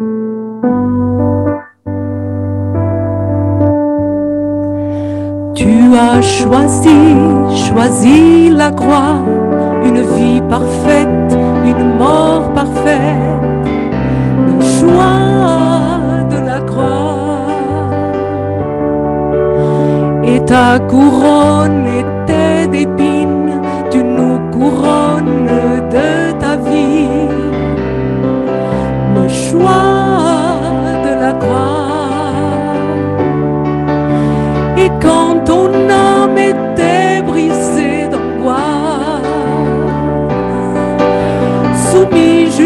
Tu as choisi, choisi la croix, une vie parfaite, une mort parfaite, le choix de la croix. Et ta couronne était d'épines, tu nous couronnes de ta vie, le choix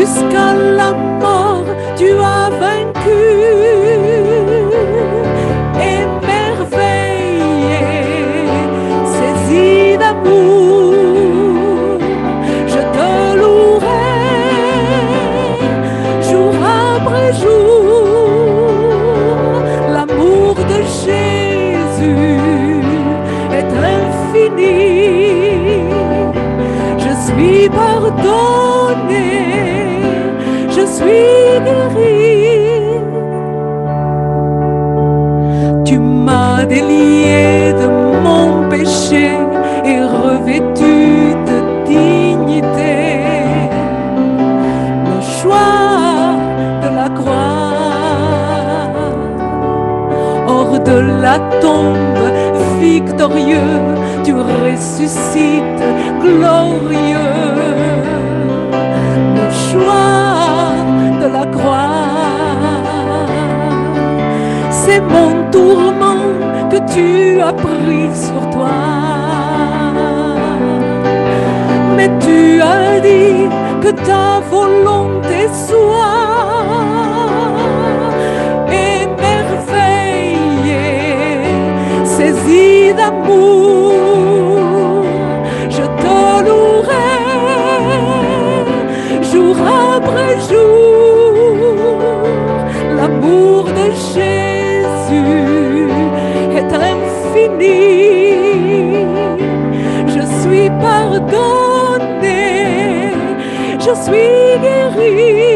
jusqu'à la mort, tu as délié de mon péché et revêtu de dignité. Le choix de la croix, hors de la tombe, victorieux, tu ressuscites glorieux. Le choix de la croix, c'est mon tourment que tu as pris sur toi. Mais tu as dit que ta volonté soit émerveillé, saisi d'amour. Je suis pardonné, je suis guéri.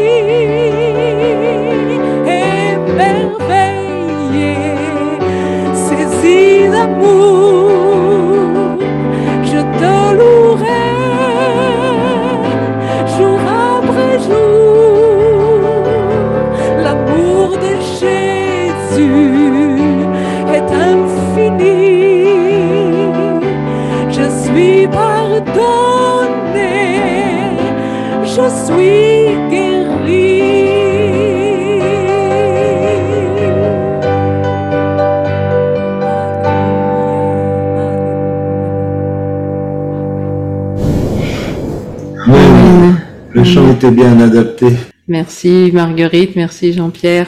Suis guéri. Oui, le chant était bien adapté. Merci Marguerite, merci Jean-Pierre.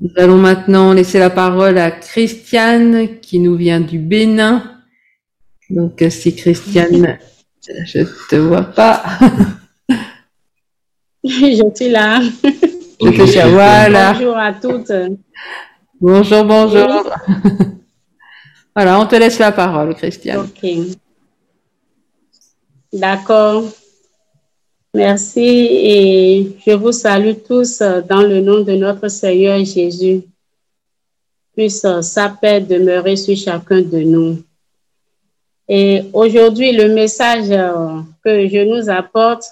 Nous allons maintenant laisser la parole à Christiane qui nous vient du Bénin. Donc si Christiane, je te vois pas. Je suis là. Voilà. Bonjour à toutes. Bonjour, bonjour. Voilà, on te laisse la parole, Christiane. Ok. D'accord. Merci et je vous salue tous dans le nom de notre Seigneur Jésus. Puisse sa paix demeurer sur chacun de nous. Et aujourd'hui, le message que je nous apporte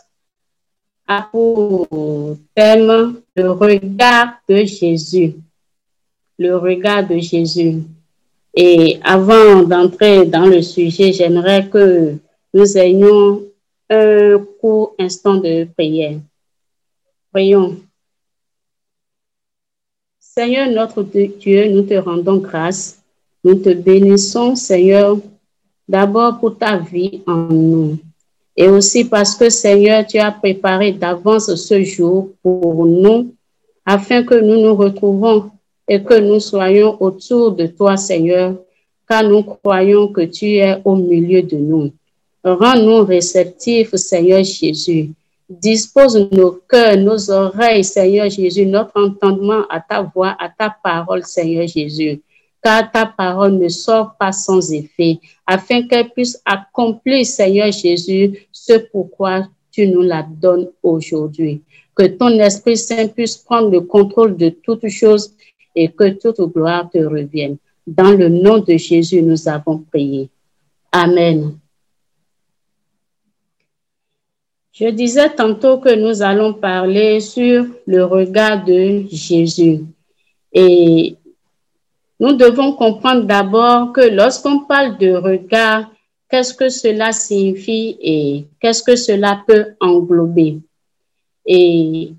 a pour thème le regard de Jésus. Le regard de Jésus. Et avant d'entrer dans le sujet, j'aimerais que nous ayons un court instant de prière. Prions. Seigneur notre Dieu, nous te rendons grâce. Nous te bénissons, Seigneur, d'abord pour ta vie en nous. Et aussi parce que, Seigneur, tu as préparé d'avance ce jour pour nous, afin que nous nous retrouvons et que nous soyons autour de toi, Seigneur, car nous croyons que tu es au milieu de nous. Rends-nous réceptifs, Seigneur Jésus. Dispose nos cœurs, nos oreilles, Seigneur Jésus, notre entendement à ta voix, à ta parole, Seigneur Jésus. Car ta parole ne sort pas sans effet, afin qu'elle puisse accomplir, Seigneur Jésus, ce pourquoi tu nous la donnes aujourd'hui. que ton Esprit Saint puisse prendre le contrôle de toutes choses et que toute gloire te revienne. Dans le nom de Jésus, nous avons prié. Amen. Je disais tantôt que nous allons parler sur le regard de Jésus. Et nous devons comprendre d'abord que lorsqu'on parle de regard, qu'est-ce que cela signifie et qu'est-ce que cela peut englober? Et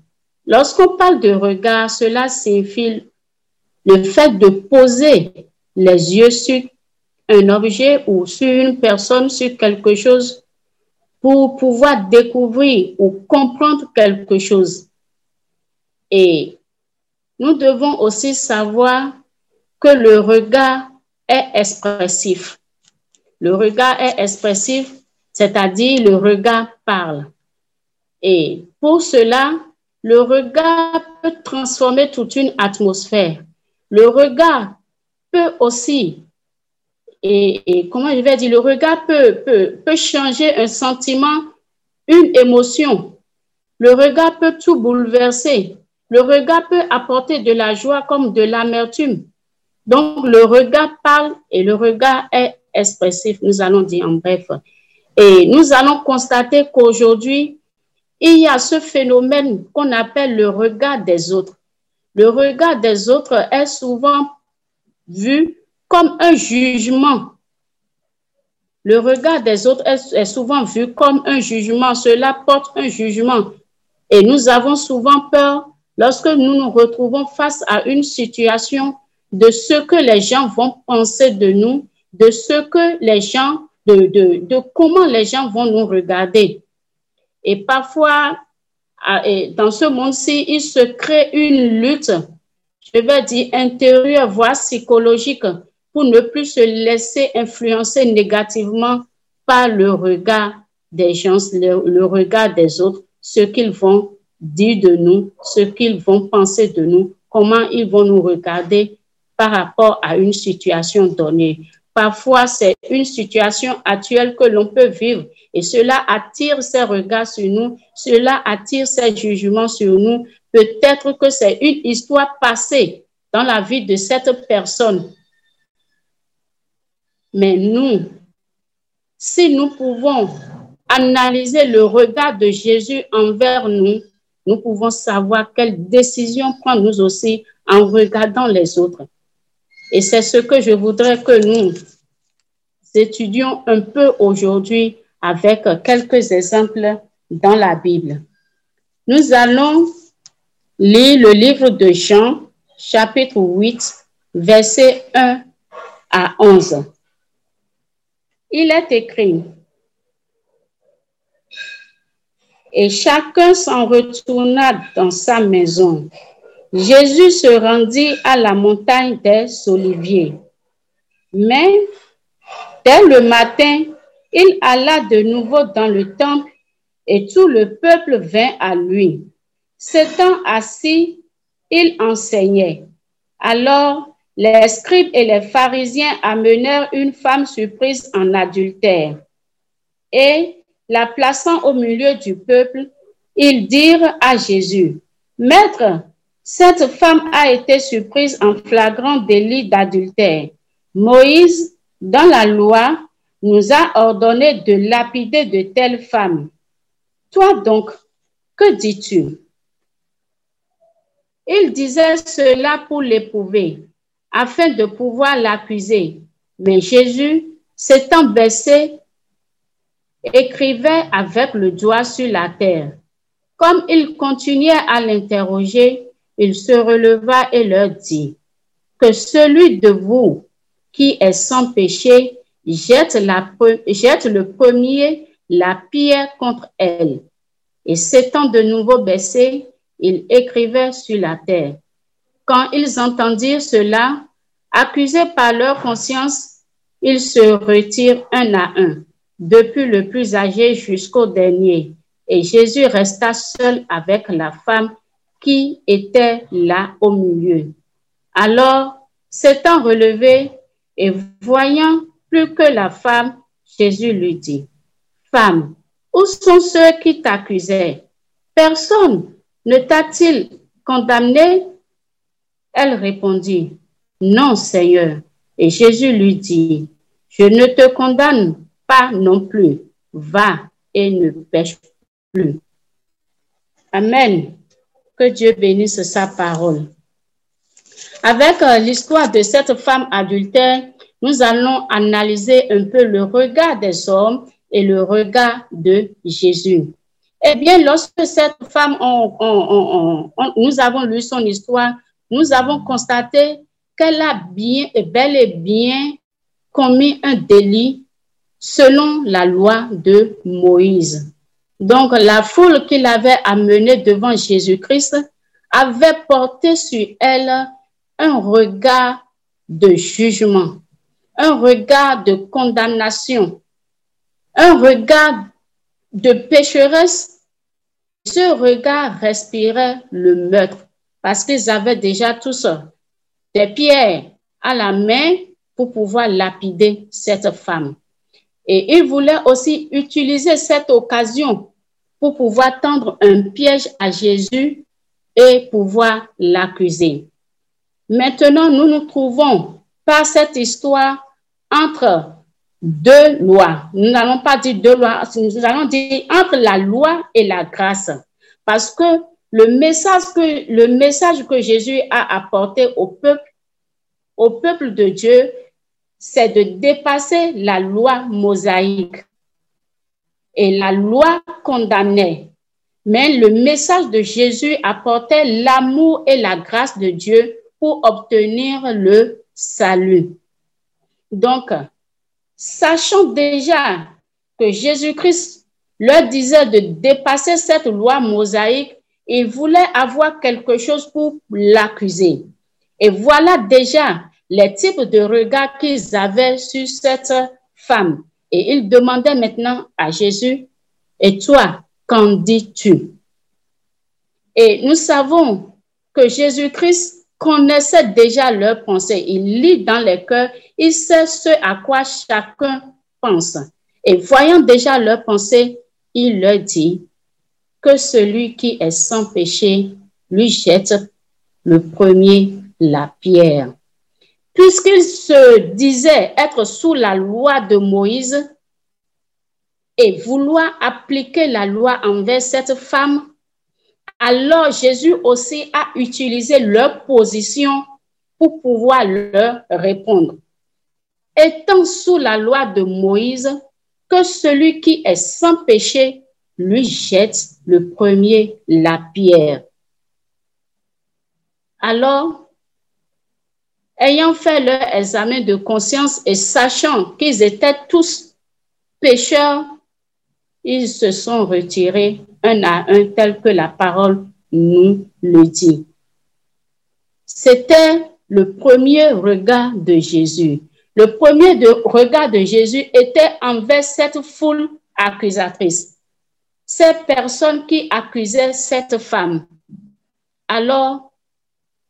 lorsqu'on parle de regard, cela signifie le fait de poser les yeux sur un objet ou sur une personne, sur quelque chose pour pouvoir découvrir ou comprendre quelque chose. Et nous devons aussi savoir que le regard est expressif. Le regard est expressif, c'est-à-dire le regard parle. Et pour cela, le regard peut transformer toute une atmosphère. Le regard peut aussi et, comment je vais dire, le regard peut, peut, peut changer un sentiment, une émotion. Le regard peut tout bouleverser. Le regard peut apporter de la joie comme de l'amertume. Donc, le regard parle et le regard est expressif, nous allons dire en bref. Et nous allons constater qu'aujourd'hui, il y a ce phénomène qu'on appelle le regard des autres. Le regard des autres est souvent vu comme un jugement. Le regard des autres est, souvent vu comme un jugement. Cela porte un jugement. Et nous avons souvent peur lorsque nous nous retrouvons face à une situation de ce que les gens vont penser de nous, de ce que les gens, de, comment les gens vont nous regarder. Et parfois, dans ce monde-ci, il se crée une lutte, je vais dire intérieure, voire psychologique, pour ne plus se laisser influencer négativement par le regard des gens, le, regard des autres, ce qu'ils vont dire de nous, ce qu'ils vont penser de nous, comment ils vont nous regarder par rapport à une situation donnée. Parfois, c'est une situation actuelle que l'on peut vivre et cela attire ses regards sur nous, cela attire ses jugements sur nous. Peut-être que c'est une histoire passée dans la vie de cette personne mais nous, si nous pouvons analyser le regard de Jésus envers nous, nous pouvons savoir quelle décision prendre nous aussi en regardant les autres. Et c'est ce que je voudrais que nous étudions un peu aujourd'hui avec quelques exemples dans la Bible. Nous allons lire le livre de Jean, chapitre 8, versets 1 à 11 il est écrit, et chacun s'en retourna dans sa maison. Jésus se rendit à la montagne des Oliviers. Mais dès le matin, il alla de nouveau dans le temple et tout le peuple vint à lui. S'étant assis, il enseignait. Alors les scribes et les pharisiens amenèrent une femme surprise en adultère. Et, la plaçant au milieu du peuple, ils dirent à Jésus, Maître, cette femme a été surprise en flagrant délit d'adultère. Moïse, dans la loi, nous a ordonné de lapider de telles femmes. Toi donc, que dis-tu? Il disait cela pour l'éprouver afin de pouvoir l'accuser. Mais Jésus, s'étant baissé, écrivait avec le doigt sur la terre. Comme il continuait à l'interroger, il se releva et leur dit, que celui de vous qui est sans péché jette, le premier la pierre contre elle. Et s'étant de nouveau baissé, il écrivait sur la terre. Quand ils entendirent cela, accusés par leur conscience, ils se retirent un à un, depuis le plus âgé jusqu'au dernier. Et Jésus resta seul avec la femme qui était là au milieu. Alors, s'étant relevé et voyant plus que la femme, Jésus lui dit, Femme, où sont ceux qui t'accusaient? Personne ne t'a-t-il condamné? Elle répondit, Non, Seigneur. Et Jésus lui dit, Je ne te condamne pas non plus. Va et ne pêche plus. Amen. Que Dieu bénisse sa parole. Avec euh, l'histoire de cette femme adultère, nous allons analyser un peu le regard des hommes et le regard de Jésus. Eh bien, lorsque cette femme, nous avons lu son histoire, nous avons constaté qu'elle a bien et bel et bien commis un délit selon la loi de Moïse. Donc, la foule qu'il avait amenée devant Jésus-Christ avait porté sur elle un regard de jugement, un regard de condamnation, un regard de pécheresse. Ce regard respirait le meurtre parce qu'ils avaient déjà tous des pierres à la main pour pouvoir lapider cette femme. Et ils voulaient aussi utiliser cette occasion pour pouvoir tendre un piège à Jésus et pouvoir l'accuser. Maintenant, nous nous trouvons par cette histoire entre deux lois. Nous n'allons pas dire deux lois, nous allons dire entre la loi et la grâce. Parce que le message que, le message que Jésus a apporté au peuple, au peuple de Dieu, c'est de dépasser la loi mosaïque. Et la loi condamnait. Mais le message de Jésus apportait l'amour et la grâce de Dieu pour obtenir le salut. Donc, sachant déjà que Jésus-Christ leur disait de dépasser cette loi mosaïque, ils voulaient avoir quelque chose pour l'accuser. Et voilà déjà les types de regards qu'ils avaient sur cette femme. Et ils demandaient maintenant à Jésus, et toi, qu'en dis-tu? Et nous savons que Jésus-Christ connaissait déjà leurs pensées. Il lit dans les cœurs, il sait ce à quoi chacun pense. Et voyant déjà leurs pensées, il leur dit que celui qui est sans péché lui jette le premier la pierre. Puisqu'il se disait être sous la loi de Moïse et vouloir appliquer la loi envers cette femme, alors Jésus aussi a utilisé leur position pour pouvoir leur répondre. Étant sous la loi de Moïse, que celui qui est sans péché lui jette le premier la pierre. Alors, ayant fait leur examen de conscience et sachant qu'ils étaient tous pécheurs, ils se sont retirés un à un tel que la parole nous le dit. C'était le premier regard de Jésus. Le premier regard de Jésus était envers cette foule accusatrice, ces personnes qui accusaient cette femme. Alors,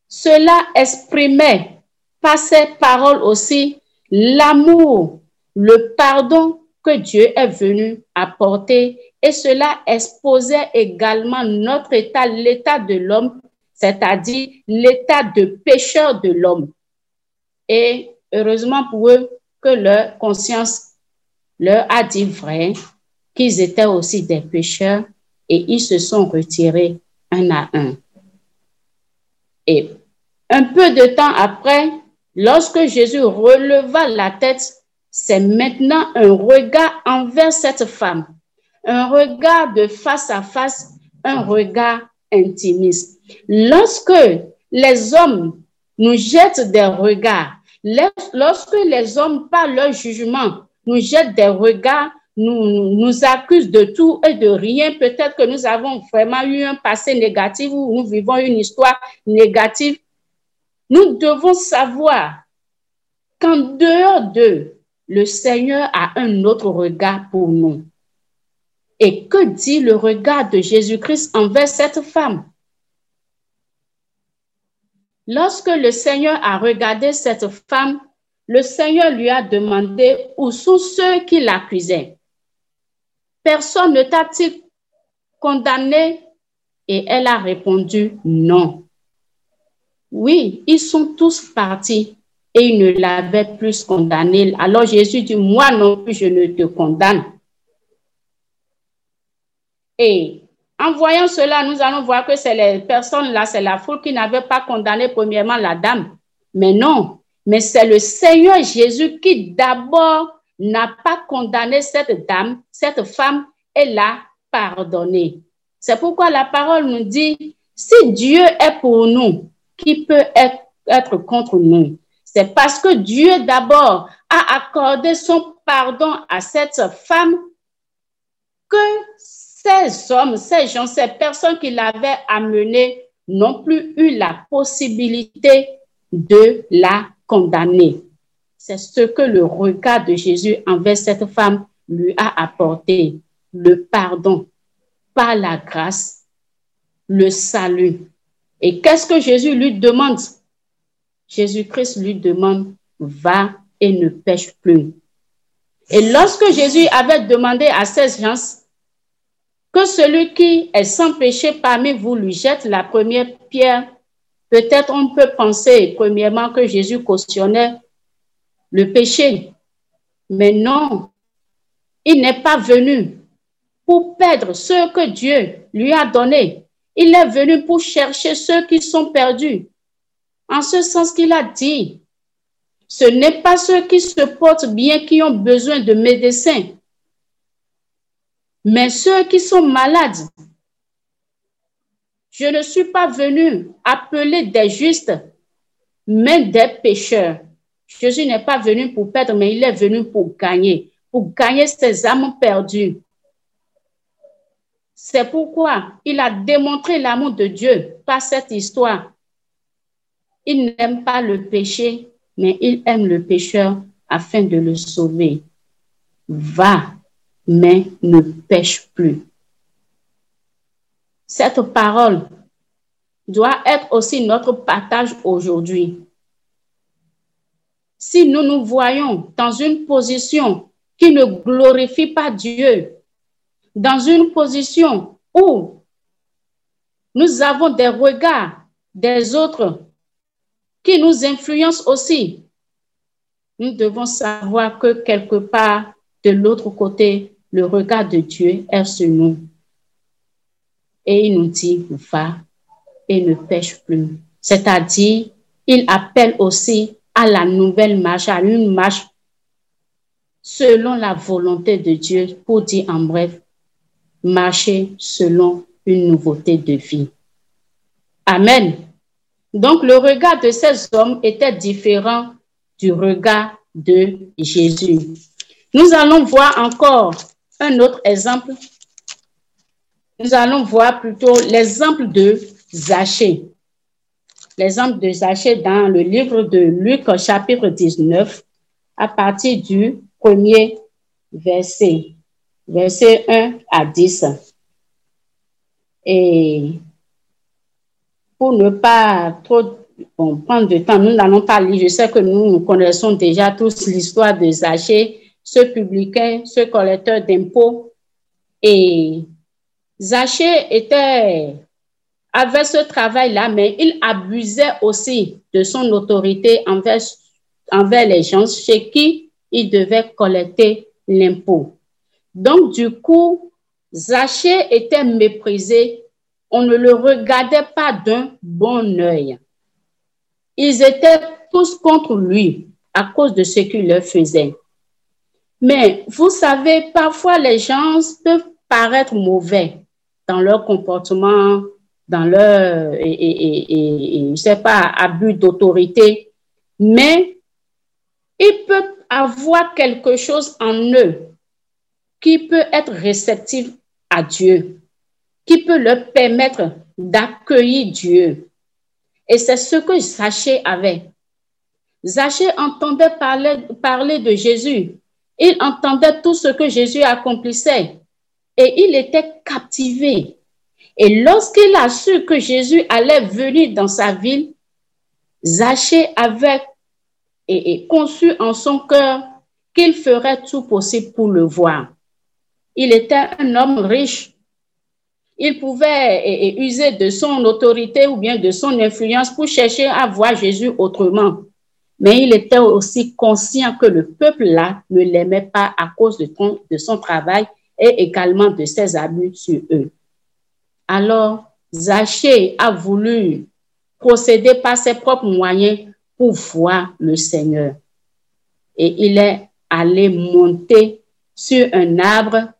cela exprimait par ces paroles aussi l'amour, le pardon que Dieu est venu apporter et cela exposait également notre état, l'état de l'homme, c'est-à-dire l'état de pécheur de l'homme. Et heureusement pour eux que leur conscience leur a dit vrai, qu'ils étaient aussi des pécheurs et ils se sont retirés un à un. Et un peu de temps après, lorsque Jésus releva la tête, c'est maintenant un regard envers cette femme un regard de face à face, un regard intimiste. Lorsque les hommes nous jettent des regards, lorsque les hommes, par leur jugement, nous jettent des regards, nous, nous accusent de tout et de rien, peut-être que nous avons vraiment eu un passé négatif ou nous vivons une histoire négative, nous devons savoir qu'en dehors d'eux, le Seigneur a un autre regard pour nous. Et que dit le regard de Jésus-Christ envers cette femme? Lorsque le Seigneur a regardé cette femme, le Seigneur lui a demandé où sont ceux qui l'accusaient. Personne ne t'a-t-il condamné? Et elle a répondu non. Oui, ils sont tous partis et ils ne l'avaient plus condamné. Alors Jésus dit, moi non plus, je ne te condamne. Et en voyant cela, nous allons voir que c'est les personnes là, c'est la foule qui n'avait pas condamné premièrement la dame. Mais non, mais c'est le Seigneur Jésus qui d'abord n'a pas condamné cette dame, cette femme, et l'a pardonné. C'est pourquoi la parole nous dit, si Dieu est pour nous, qui peut être, contre nous? C'est parce que Dieu d'abord a accordé son pardon à cette femme que ces hommes, ces gens, ces personnes qui l'avaient amenée n'ont plus eu la possibilité de la condamner. C'est ce que le regard de Jésus envers cette femme lui a apporté, le pardon par la grâce, le salut. Et qu'est-ce que Jésus lui demande? Jésus-Christ lui demande, va et ne pêche plus. Et lorsque Jésus avait demandé à ces gens que celui qui est sans péché parmi vous lui jette la première pierre, peut-être on peut penser premièrement que Jésus cautionnait le péché. Mais non, il n'est pas venu pour perdre ce que Dieu lui a donné. Il est venu pour chercher ceux qui sont perdus. En ce sens qu'il a dit, ce n'est pas ceux qui se portent bien qui ont besoin de médecins, mais ceux qui sont malades. Je ne suis pas venu appeler des justes, mais des pécheurs. Jésus n'est pas venu pour perdre, mais il est venu pour gagner, pour gagner ses âmes perdues. C'est pourquoi il a démontré l'amour de Dieu par cette histoire. Il n'aime pas le péché, mais il aime le pécheur afin de le sauver. Va mais ne pêche plus. Cette parole doit être aussi notre partage aujourd'hui. Si nous nous voyons dans une position qui ne glorifie pas Dieu, dans une position où nous avons des regards des autres qui nous influencent aussi, nous devons savoir que quelque part de l'autre côté, le regard de Dieu est sur nous. Et il nous dit, va et ne pêche plus. C'est-à-dire, il appelle aussi à la nouvelle marche, à une marche selon la volonté de Dieu, pour dire en bref, marcher selon une nouveauté de vie. Amen. Donc le regard de ces hommes était différent du regard de Jésus. Nous allons voir encore un autre exemple, nous allons voir plutôt l'exemple de Zachée. L'exemple de Zachée dans le livre de Luc, chapitre 19, à partir du premier verset, verset 1 à 10. Et pour ne pas trop prendre de temps, nous n'allons pas lire. Je sais que nous, nous connaissons déjà tous l'histoire de Zachée ce publicain, ce collecteur d'impôts. Et Zachée était, avait ce travail-là, mais il abusait aussi de son autorité envers, envers les gens chez qui il devait collecter l'impôt. Donc, du coup, Zachée était méprisé. On ne le regardait pas d'un bon œil. Ils étaient tous contre lui à cause de ce qu'il leur faisait. Mais vous savez, parfois les gens peuvent paraître mauvais dans leur comportement, dans leur, et, et, sais pas, abus d'autorité, mais ils peuvent avoir quelque chose en eux qui peut être réceptif à Dieu, qui peut leur permettre d'accueillir Dieu. Et c'est ce que Zachée avait. Zachée entendait parler, de Jésus, il entendait tout ce que Jésus accomplissait et il était captivé. Et lorsqu'il a su que Jésus allait venir dans sa ville, Zachée avait et, conçu en son cœur qu'il ferait tout possible pour le voir. Il était un homme riche. il pouvait user de son autorité ou bien de son influence pour chercher à voir Jésus autrement. Mais il était aussi conscient que le peuple-là ne l'aimait pas à cause de, son travail et également de ses abus sur eux. Alors, Zachée a voulu procéder par ses propres moyens pour voir le Seigneur. Et il est allé monter sur un arbre.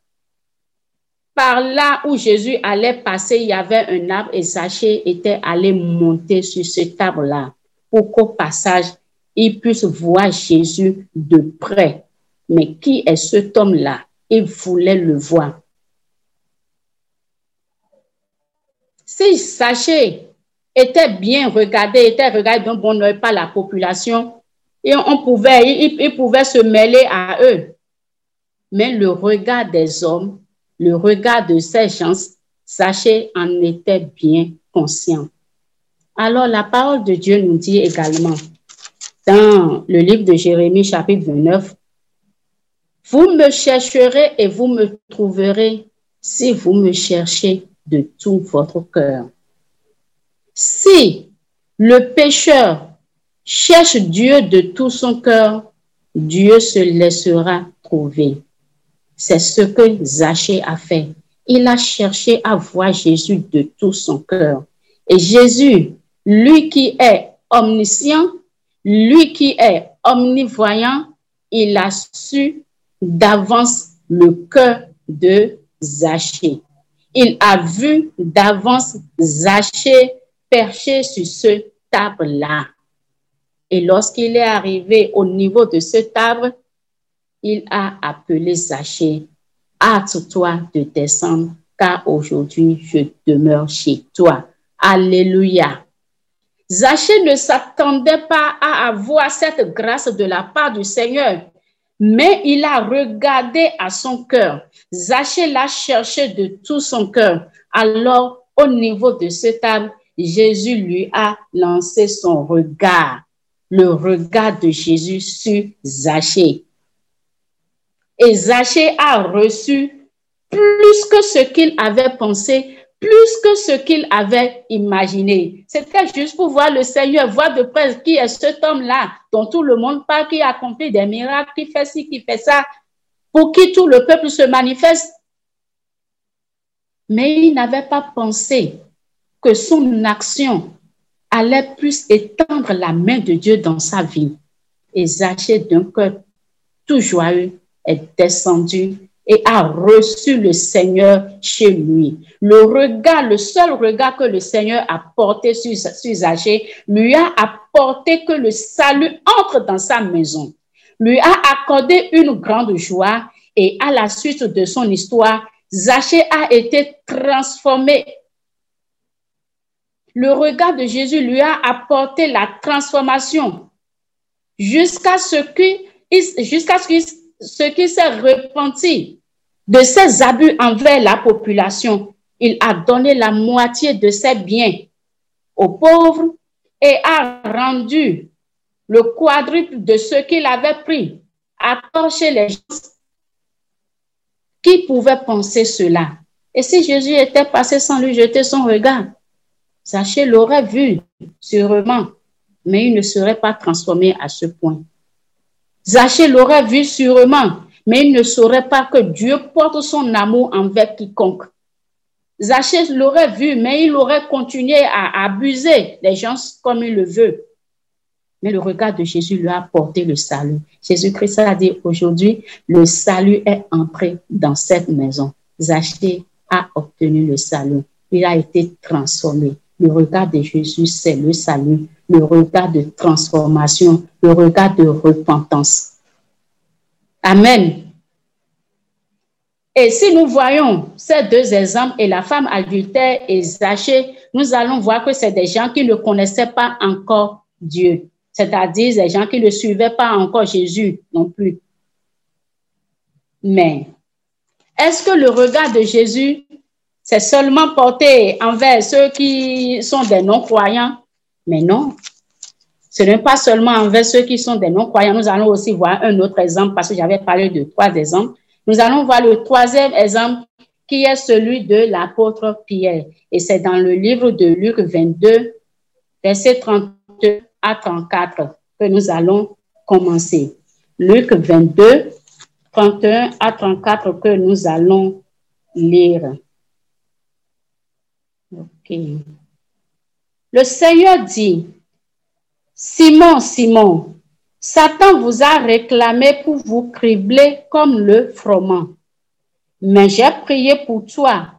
Par là où Jésus allait passer, il y avait un arbre et Zachée était allé monter sur cet arbre-là pour qu'au passage, il puisse voir Jésus de près. Mais qui est cet homme-là? Il voulait le voir. Si Zachée était bien regardé, était regardé d'un bon oeil par la population, et on pouvait, il, pouvait se mêler à eux. Mais le regard des hommes, le regard de ces gens, sachez, en était bien conscient. Alors la parole de Dieu nous dit également dans le livre de Jérémie chapitre 29, vous me chercherez et vous me trouverez si vous me cherchez de tout votre cœur. Si le pécheur cherche Dieu de tout son cœur, Dieu se laissera trouver. C'est ce que Zachée a fait. Il a cherché à voir Jésus de tout son cœur. Et Jésus, lui qui est omniscient, lui qui est omnivoyant, il a su d'avance le cœur de Zachée. Il a vu d'avance Zachée perché sur ce table-là. Et lorsqu'il est arrivé au niveau de ce table, il a appelé Zachée, hâte-toi de descendre, car aujourd'hui je demeure chez toi. Alléluia. Zachée ne s'attendait pas à avoir cette grâce de la part du Seigneur, mais il a regardé à son cœur. Zachée l'a cherché de tout son cœur. Alors, au niveau de ce table, Jésus lui a lancé son regard, le regard de Jésus sur Zachée. Et Zachée a reçu plus que ce qu'il avait pensé, plus que ce qu'il avait imaginé. C'était juste pour voir le Seigneur, voir de près qui est cet homme-là dont tout le monde parle, qui accomplit des miracles, qui fait ci, qui fait ça, pour qui tout le peuple se manifeste. Mais il n'avait pas pensé que son action allait plus étendre la main de Dieu dans sa vie. Et Zachée, d'un cœur tout joyeux, est descendu et a reçu le Seigneur chez lui. Le regard, le seul regard que le Seigneur a porté sur, sur lui a apporté que le salut entre dans sa maison, lui a accordé une grande joie et à la suite de son histoire, Zachée a été transformé. Le regard de Jésus lui a apporté la transformation. Jusqu'à ce qu'il jusqu'à ce s'est repenti de ses abus envers la population. Il a donné la moitié de ses biens aux pauvres et a rendu le quadruple de ce qu'il avait pris à torcher les gens. Qui pouvait penser cela? Et si Jésus était passé sans lui jeter son regard? Zachée l'aurait vu, sûrement, mais il ne serait pas transformé à ce point. Zachée l'aurait vu sûrement, mais il ne saurait pas que Dieu porte son amour envers quiconque. Zachée l'aurait vu, mais il aurait continué à abuser les gens comme il le veut. Mais le regard de Jésus lui a apporté le salut. Jésus-Christ a dit aujourd'hui, le salut est entré dans cette maison. Zachée a obtenu le salut. Il a été transformé. Le regard de Jésus, c'est le salut, le regard de transformation, le regard de repentance. Amen. Et si nous voyons ces deux exemples et la femme adultère et Zachée, nous allons voir que c'est des gens qui ne connaissaient pas encore Dieu, c'est-à-dire des gens qui ne suivaient pas encore Jésus non plus. Mais est-ce que le regard de Jésus c'est seulement porté envers ceux qui sont des non-croyants? Mais non, ce n'est pas seulement envers ceux qui sont des non-croyants. Nous allons aussi voir un autre exemple parce que j'avais parlé de trois exemples. Nous allons voir le troisième exemple qui est celui de l'apôtre Pierre. Et c'est dans le livre de Luc 22, verset 32 à 34 que nous allons commencer. Luc 22, 31 à 34 que nous allons lire. Le Seigneur dit, Simon, Simon, Satan vous a réclamé pour vous cribler comme le froment. Mais j'ai prié pour toi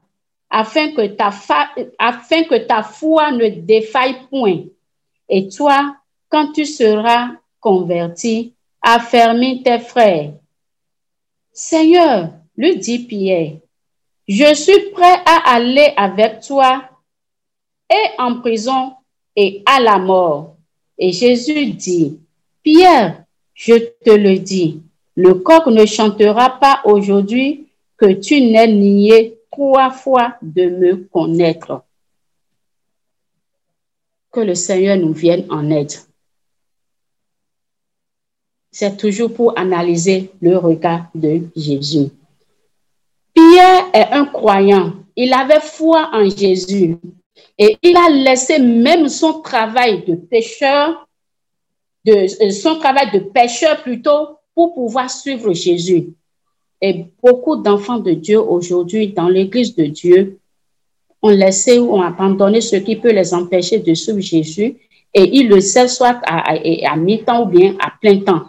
afin que, ta foi ne défaille point. Et toi, quand tu seras converti, affermis tes frères. Seigneur, lui dit Pierre, je suis prêt à aller avec toi et en prison et à la mort. Et Jésus dit, Pierre, je te le dis, le coq ne chantera pas aujourd'hui que tu n'aies nié trois fois de me connaître. Que le Seigneur nous vienne en aide. C'est toujours pour analyser le regard de Jésus. Pierre est un croyant. Il avait foi en Jésus. Et il a laissé même son travail de pêcheur, de, euh, son travail de pêcheur plutôt, pour pouvoir suivre Jésus. Et beaucoup d'enfants de Dieu aujourd'hui dans l'Église de Dieu ont laissé ou ont abandonné ce qui peut les empêcher de suivre Jésus et ils le savent soit à, à mi-temps ou bien à plein temps.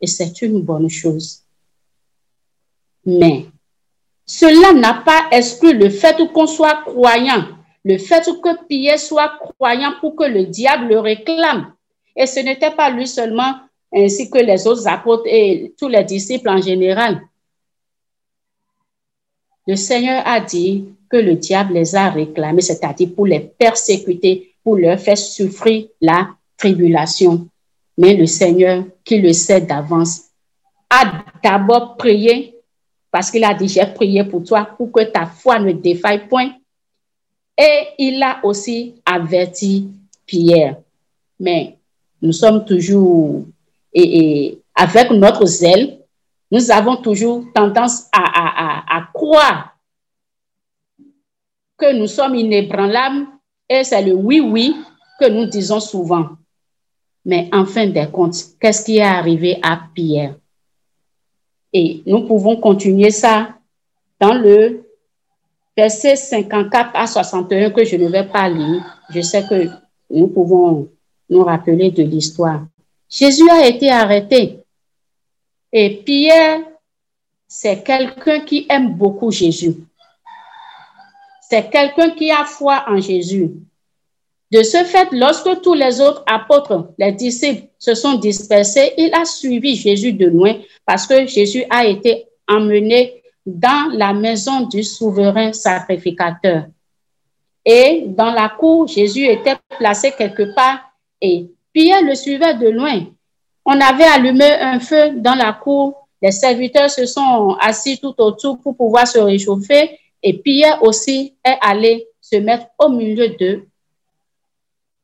Et c'est une bonne chose. Mais cela n'a pas exclu le fait qu'on soit croyant, le fait que Pierre soit croyant pour que le diable le réclame. Et ce n'était pas lui seulement, ainsi que les autres apôtres et tous les disciples en général. Le Seigneur a dit que le diable les a réclamés, c'est-à-dire pour les persécuter, pour leur faire souffrir la tribulation. Mais le Seigneur, qui le sait d'avance, a d'abord prié, parce qu'il a dit, j'ai prié pour toi, pour que ta foi ne défaille point. Et il a aussi averti Pierre. Mais nous sommes toujours, et, avec notre zèle, nous avons toujours tendance à, croire que nous sommes inébranlables et c'est le oui, oui que nous disons souvent. Mais en fin de compte, qu'est-ce qui est arrivé à Pierre? Et nous pouvons continuer ça dans le verset 54 à 61 que je ne vais pas lire. Je sais que nous pouvons nous rappeler de l'histoire. Jésus a été arrêté et Pierre, c'est quelqu'un qui aime beaucoup Jésus. C'est quelqu'un qui a foi en Jésus. De ce fait, lorsque tous les autres apôtres, les disciples, se sont dispersés, il a suivi Jésus de loin parce que Jésus a été emmené dans la maison du souverain sacrificateur. Et dans la cour, Jésus était placé quelque part et Pierre le suivait de loin. On avait allumé un feu dans la cour. Les serviteurs se sont assis tout autour pour pouvoir se réchauffer. Et Pierre aussi est allé se mettre au milieu d'eux,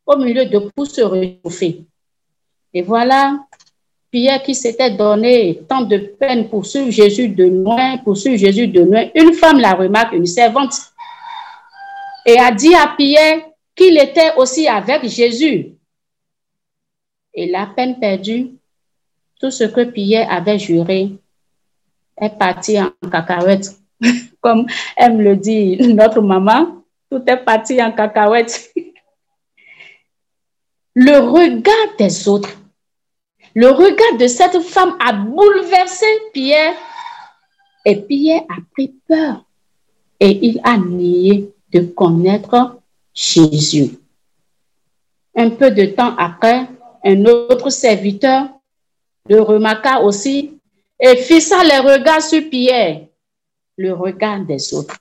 au milieu de pour se réchauffer. Et voilà, Pierre qui s'était donné tant de peine pour suivre Jésus de loin, pour suivre Jésus de loin. Une femme la remarque, une servante, et a dit à Pierre qu'il était aussi avec Jésus. Et la peine perdue, tout ce que Pierre avait juré est parti en cacahuète. Comme aime le dit notre maman, tout est parti en cacahuète. Le regard des autres, le regard de cette femme a bouleversé Pierre et Pierre a pris peur et il a nié de connaître Jésus. Un peu de temps après, un autre serviteur le remarqua aussi et fixa les regards sur Pierre, le regard des autres.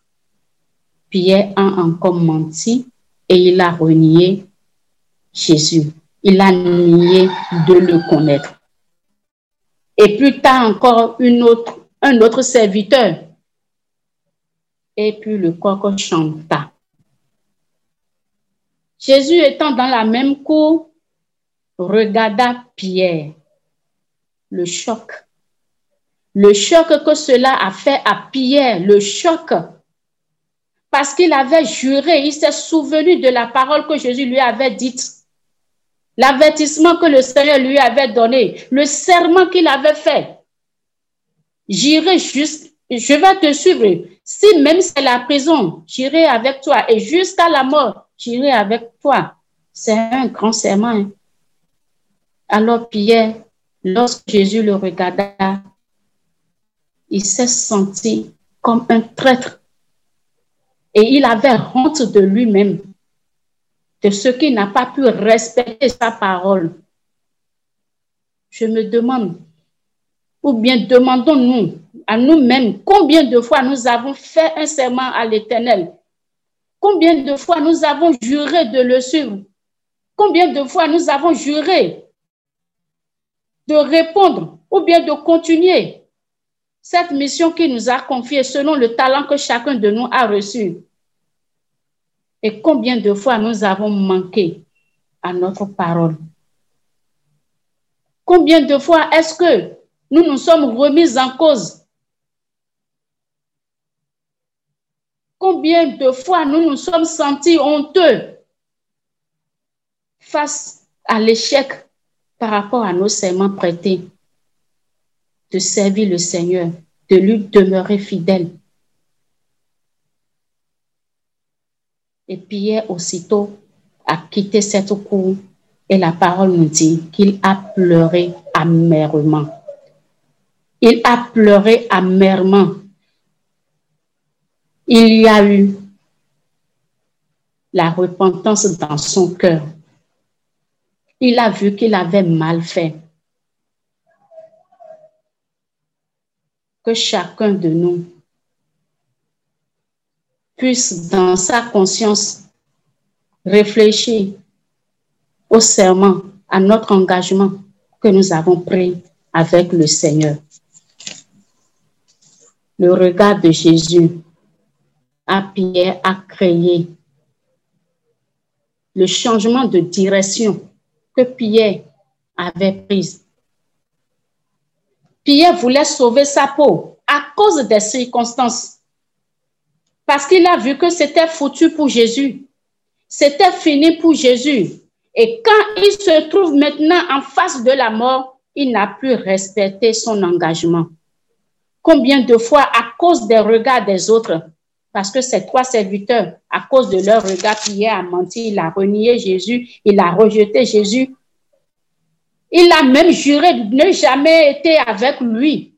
Pierre a encore menti et il a renié Jésus. Il a nié de le connaître. Et plus tard encore, un autre serviteur. Et puis le coq chanta. Jésus étant dans la même cour, regarda Pierre. Le choc. Le choc que cela a fait à Pierre, le choc parce qu'il avait juré, il s'est souvenu de la parole que Jésus lui avait dite, l'avertissement que le Seigneur lui avait donné, le serment qu'il avait fait. J'irai juste, je vais te suivre. Si même c'est la prison, j'irai avec toi. Et jusqu'à la mort, j'irai avec toi. C'est un grand serment. Hein. Alors Pierre, lorsque Jésus le regarda, il s'est senti comme un traître. Et il avait honte de lui-même, de ce qu'il n'a pas pu respecter sa parole. Je me demande, ou bien demandons-nous à nous-mêmes combien de fois nous avons fait un serment à l'Éternel, combien de fois nous avons juré de le suivre, combien de fois nous avons juré de répondre ou bien de continuer cette mission qui nous a confiée selon le talent que chacun de nous a reçu? Et combien de fois nous avons manqué à notre parole? Combien de fois est-ce que nous nous sommes remis en cause? Combien de fois nous nous sommes sentis honteux face à l'échec par rapport à nos serments prêtés de servir le Seigneur, de lui demeurer fidèle? Et Pierre aussitôt a quitté cette cour et la parole nous dit qu'il a pleuré amèrement. Il a pleuré amèrement. Il y a eu la repentance dans son cœur. Il a vu qu'il avait mal fait. Que chacun de nous puisse, dans sa conscience, réfléchir au serment, à notre engagement que nous avons pris avec le Seigneur. Le regard de Jésus à Pierre a créé le changement de direction que Pierre avait prise. Pierre voulait sauver sa peau à cause des circonstances. Parce qu'il a vu que c'était foutu pour Jésus. C'était fini pour Jésus. Et quand il se trouve maintenant en face de la mort, il n'a plus respecté son engagement. Combien de fois, à cause des regards des autres, parce que ces trois serviteurs, à cause de leur regard, Pierre a menti, il a renié Jésus, il a rejeté Jésus. Il a même juré de ne jamais être avec lui.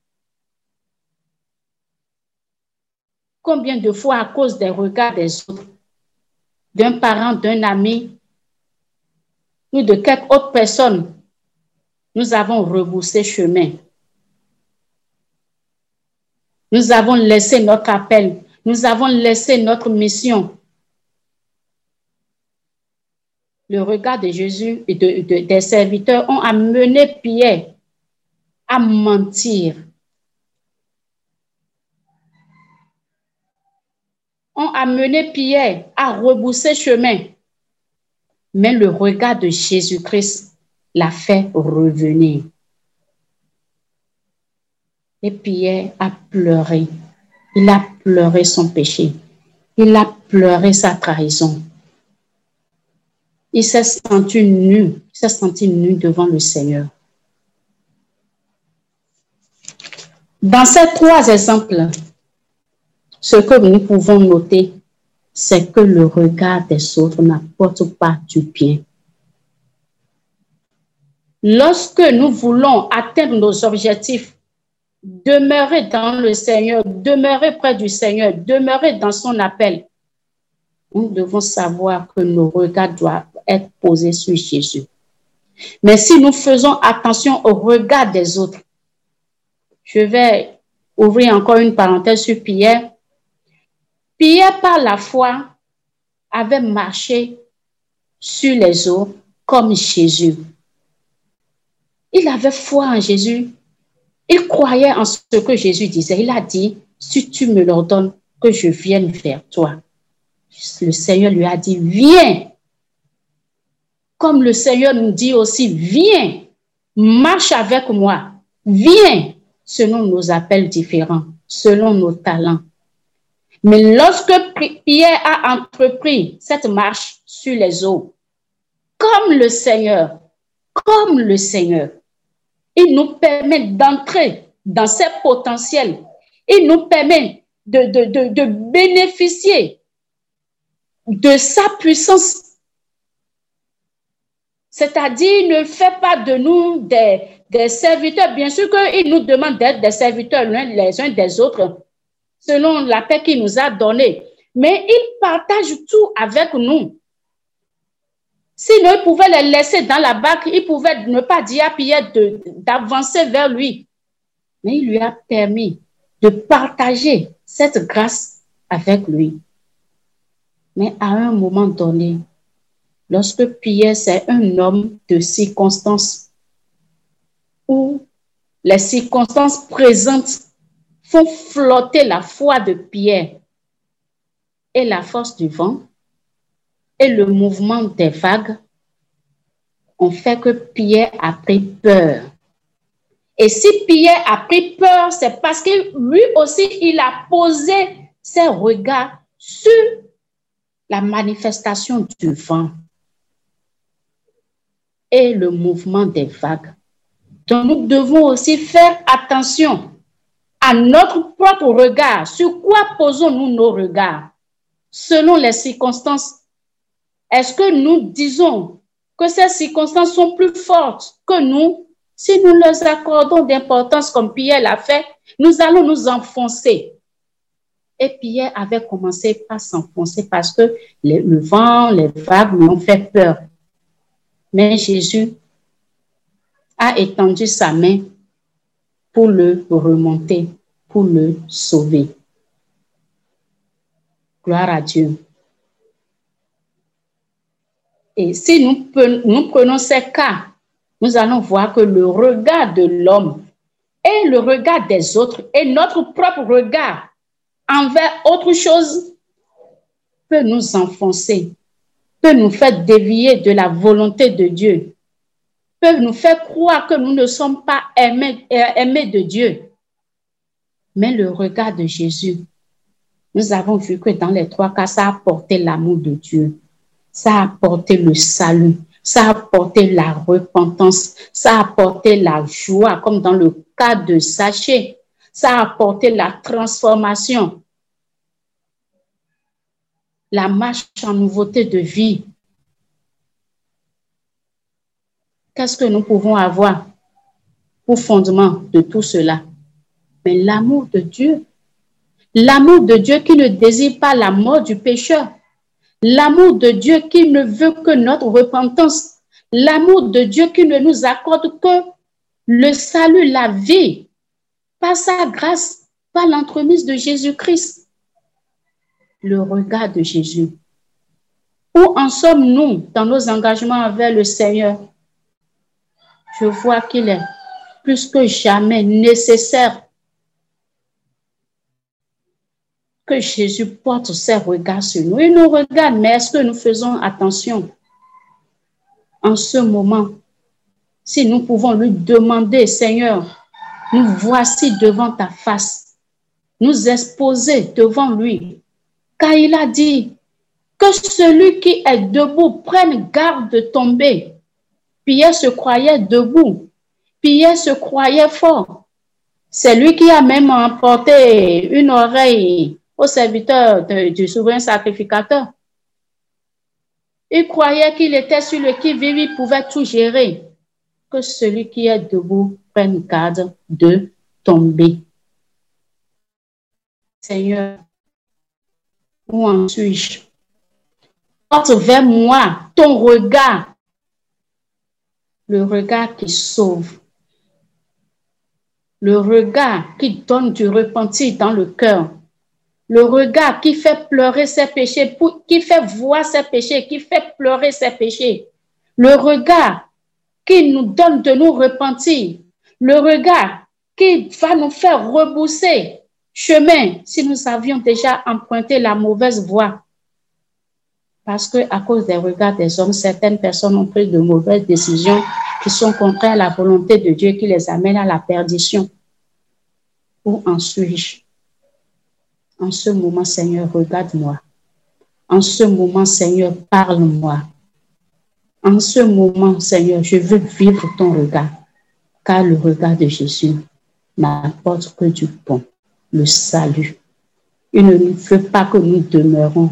Combien de fois à cause des regards des autres, d'un parent, d'un ami, ou de quelque autre personne, nous avons reboussé chemin. Nous avons laissé notre appel nous avons laissé notre mission. Le regard de Jésus et des serviteurs ont amené Pierre à mentir. Ont amené Pierre à rebousser chemin. Mais le regard de Jésus-Christ l'a fait revenir. Et Pierre a pleuré. Il a pleuré son péché. Il a pleuré sa trahison. Il s'est senti nu. Il s'est senti nu devant le Seigneur. Dans ces trois exemples, ce que nous pouvons noter, c'est que le regard des autres n'apporte pas du bien. Lorsque nous voulons atteindre nos objectifs, demeurer dans le Seigneur, demeurer près du Seigneur, demeurer dans son appel, nous devons savoir que nos regards doivent être posés sur Jésus. Mais si nous faisons attention au regard des autres, je vais ouvrir encore une parenthèse sur Pierre. Pierre, par la foi, avait marché sur les eaux comme Jésus. Il avait foi en Jésus. Il croyait en ce que Jésus disait. Il a dit, si tu me l'ordonnes, que je vienne vers toi. Le Seigneur lui a dit, viens. Comme le Seigneur nous dit aussi, viens, marche avec moi, viens, selon nos appels différents, selon nos talents. Mais lorsque Pierre a entrepris cette marche sur les eaux, comme le Seigneur, comme le Seigneur, il nous permet d'entrer dans ses potentiels. Il nous permet de, bénéficier de sa puissance. C'est-à-dire, ne fait pas de nous des, serviteurs. Bien sûr qu'il nous demande d'être des serviteurs les uns des autres, selon la paix qu'il nous a donnée. Mais il partage tout avec nous. Sinon, il pouvait les laisser dans la barque, il pouvait ne pas dire à Pierre d'avancer vers lui. Mais il lui a permis de partager cette grâce avec lui. Mais à un moment donné, lorsque Pierre, c'est un homme de circonstances, où les circonstances présentes font flotter la foi de Pierre et la force du vent et le mouvement des vagues ont fait que Pierre a pris peur. Et si Pierre a pris peur, c'est parce que lui aussi, il a posé ses regards sur la manifestation du vent et le mouvement des vagues. Donc nous devons aussi faire attention à notre propre regard. Sur quoi posons-nous nos regards? Selon les circonstances Est-ce que nous disons que ces circonstances sont plus fortes que nous? Si nous leur accordons d'importance comme Pierre l'a fait, nous allons nous enfoncer. Et Pierre avait commencé par s'enfoncer parce que le vent, les vagues lui ont fait peur. Mais Jésus a étendu sa main pour le remonter, pour le sauver. Gloire à Dieu. Et si nous, prenons ces cas, nous allons voir que le regard de l'homme et le regard des autres et notre propre regard envers autre chose peut nous enfoncer, peut nous faire dévier de la volonté de Dieu peuvent nous faire croire que nous ne sommes pas aimés, euh, aimés de Dieu. Mais le regard de Jésus, nous avons vu que dans les trois cas, ça a apporté l'amour de Dieu, ça a apporté le salut, ça a apporté la repentance, ça a apporté la joie, comme dans le cas de Saché, ça a apporté la transformation, la marche en nouveauté de vie, qu'est-ce que nous pouvons avoir pour fondement de tout cela? Mais l'amour de Dieu. L'amour de Dieu qui ne désire pas la mort du pécheur. L'amour de Dieu qui ne veut que notre repentance. L'amour de Dieu qui ne nous accorde que le salut, la vie, par sa grâce, par l'entremise de Jésus-Christ. Le regard de Jésus. Où en sommes-nous dans nos engagements envers le Seigneur? Je vois qu'il est plus que jamais nécessaire que Jésus porte ses regards sur nous. Il nous regarde, mais est-ce que nous faisons attention en ce moment? Si nous pouvons lui demander, Seigneur, nous voici devant ta face, nous exposer devant lui, car il a dit que celui qui est debout prenne garde de tomber. Pierre se croyait debout. Pierre se croyait fort. C'est lui qui a même emporté une oreille au serviteur du souverain sacrificateur. Il croyait qu'il était sur le qui-vive, il pouvait tout gérer. Que celui qui est debout prenne garde de tomber. Seigneur, où en suis-je? Porte vers moi ton regard le regard qui sauve, le regard qui donne du repentir dans le cœur, le regard qui fait pleurer ses péchés, qui fait voir ses péchés, qui fait pleurer ses péchés, le regard qui nous donne de nous repentir, le regard qui va nous faire rebousser chemin si nous avions déjà emprunté la mauvaise voie. Parce que à cause des regards des hommes, certaines personnes ont pris de mauvaises décisions qui sont contraires à la volonté de Dieu qui les amène à la perdition. Où en suis-je? En ce moment, Seigneur, regarde-moi. En ce moment, Seigneur, parle-moi. En ce moment, Seigneur, je veux vivre ton regard, car le regard de Jésus n'apporte que du bon, le salut. Il ne veut pas que nous demeurons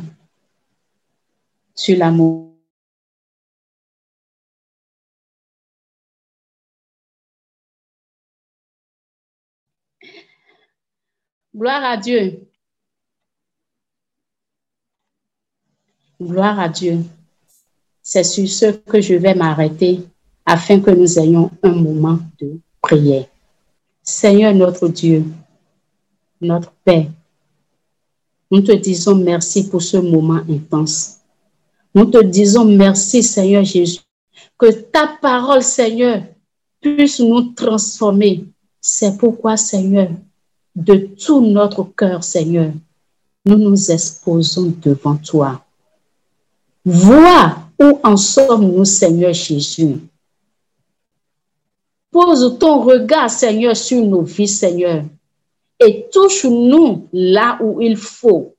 sur l'amour. Gloire à Dieu. Gloire à Dieu. C'est sur ce que je vais m'arrêter afin que nous ayons un moment de prière. Seigneur notre Dieu, notre Père, nous te disons merci pour ce moment intense. Nous te disons merci, Seigneur Jésus, que ta parole, Seigneur, puisse nous transformer. C'est pourquoi, Seigneur, de tout notre cœur, Seigneur, nous nous exposons devant toi. Vois où en sommes-nous, Seigneur Jésus. Pose ton regard, Seigneur, sur nos vies, Seigneur, et touche-nous là où il faut,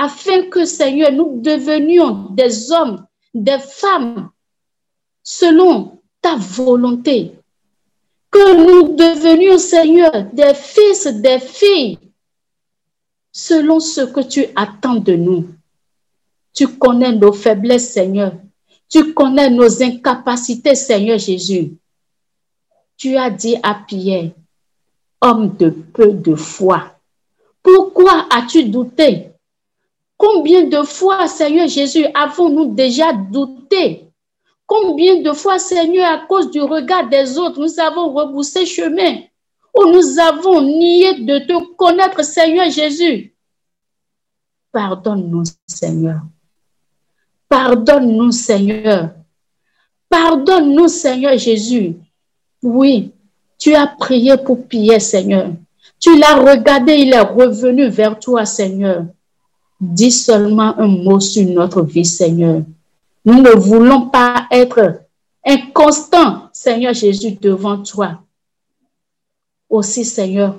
afin que, Seigneur, nous devenions des hommes, des femmes, selon ta volonté, que nous devenions, Seigneur, des fils, des filles, selon ce que tu attends de nous. Tu connais nos faiblesses, Seigneur. Tu connais nos incapacités, Seigneur Jésus. Tu as dit à Pierre, homme de peu de foi, pourquoi as-tu douté? Combien de fois, Seigneur Jésus, avons-nous déjà douté? Combien de fois, Seigneur, à cause du regard des autres, nous avons reboussé chemin, ou nous avons nié de te connaître, Seigneur Jésus? Pardonne-nous, Seigneur. Pardonne-nous, Seigneur. Pardonne-nous, Seigneur Jésus. Oui, tu as prié pour Pierre, Seigneur. Tu l'as regardé, il est revenu vers toi, Seigneur. Dis seulement un mot sur notre vie, Seigneur. Nous ne voulons pas être inconstants, Seigneur Jésus, devant toi. Aussi, Seigneur,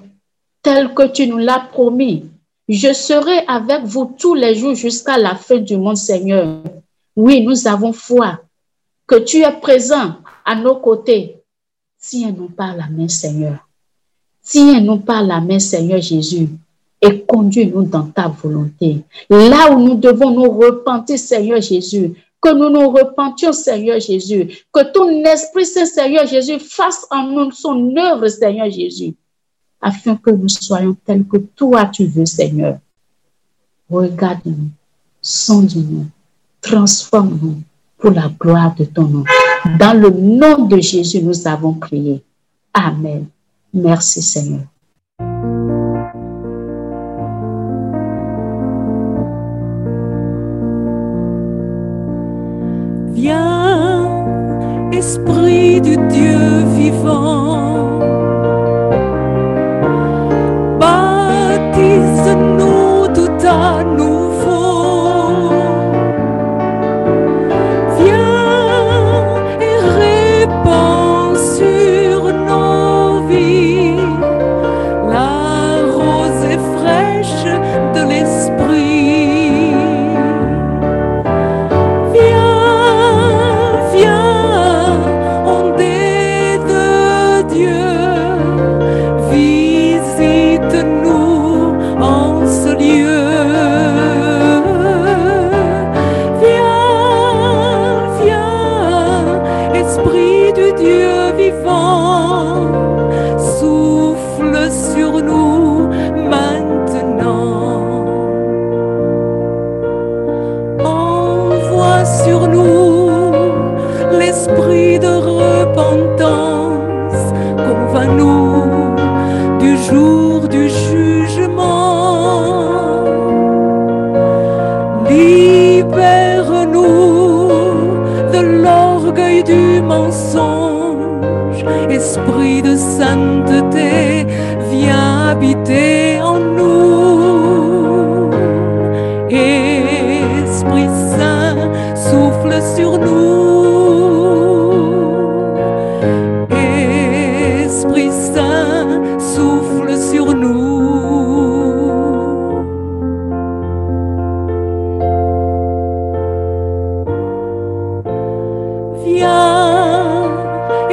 tel que tu nous l'as promis, je serai avec vous tous les jours jusqu'à la fin du monde, Seigneur. Oui, nous avons foi que tu es présent à nos côtés. Tiens-nous par la main, Seigneur. Tiens-nous par la main, Seigneur Jésus et conduis-nous dans ta volonté. Là où nous devons nous repentir, Seigneur Jésus, que nous nous repentions, Seigneur Jésus, que ton Esprit Seigneur Jésus, fasse en nous son œuvre, Seigneur Jésus, afin que nous soyons tels que toi tu veux, Seigneur. Regarde-nous, sonde-nous, transforme-nous pour la gloire de ton nom. Dans le nom de Jésus, nous avons prié. Amen. Merci, Seigneur. Viens, Esprit du Dieu vivant, baptise-nous tout à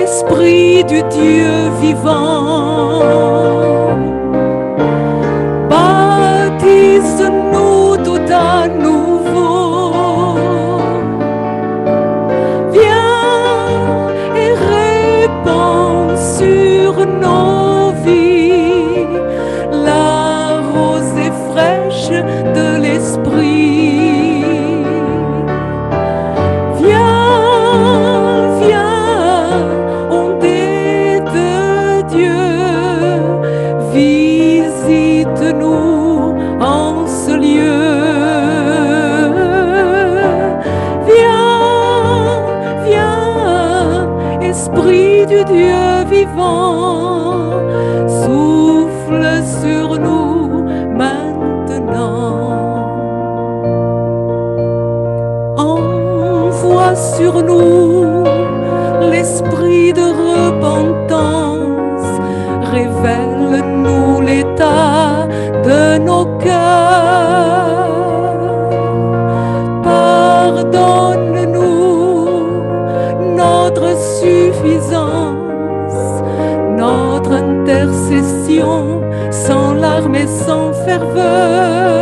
Esprit du Dieu vivant, sans ferveur.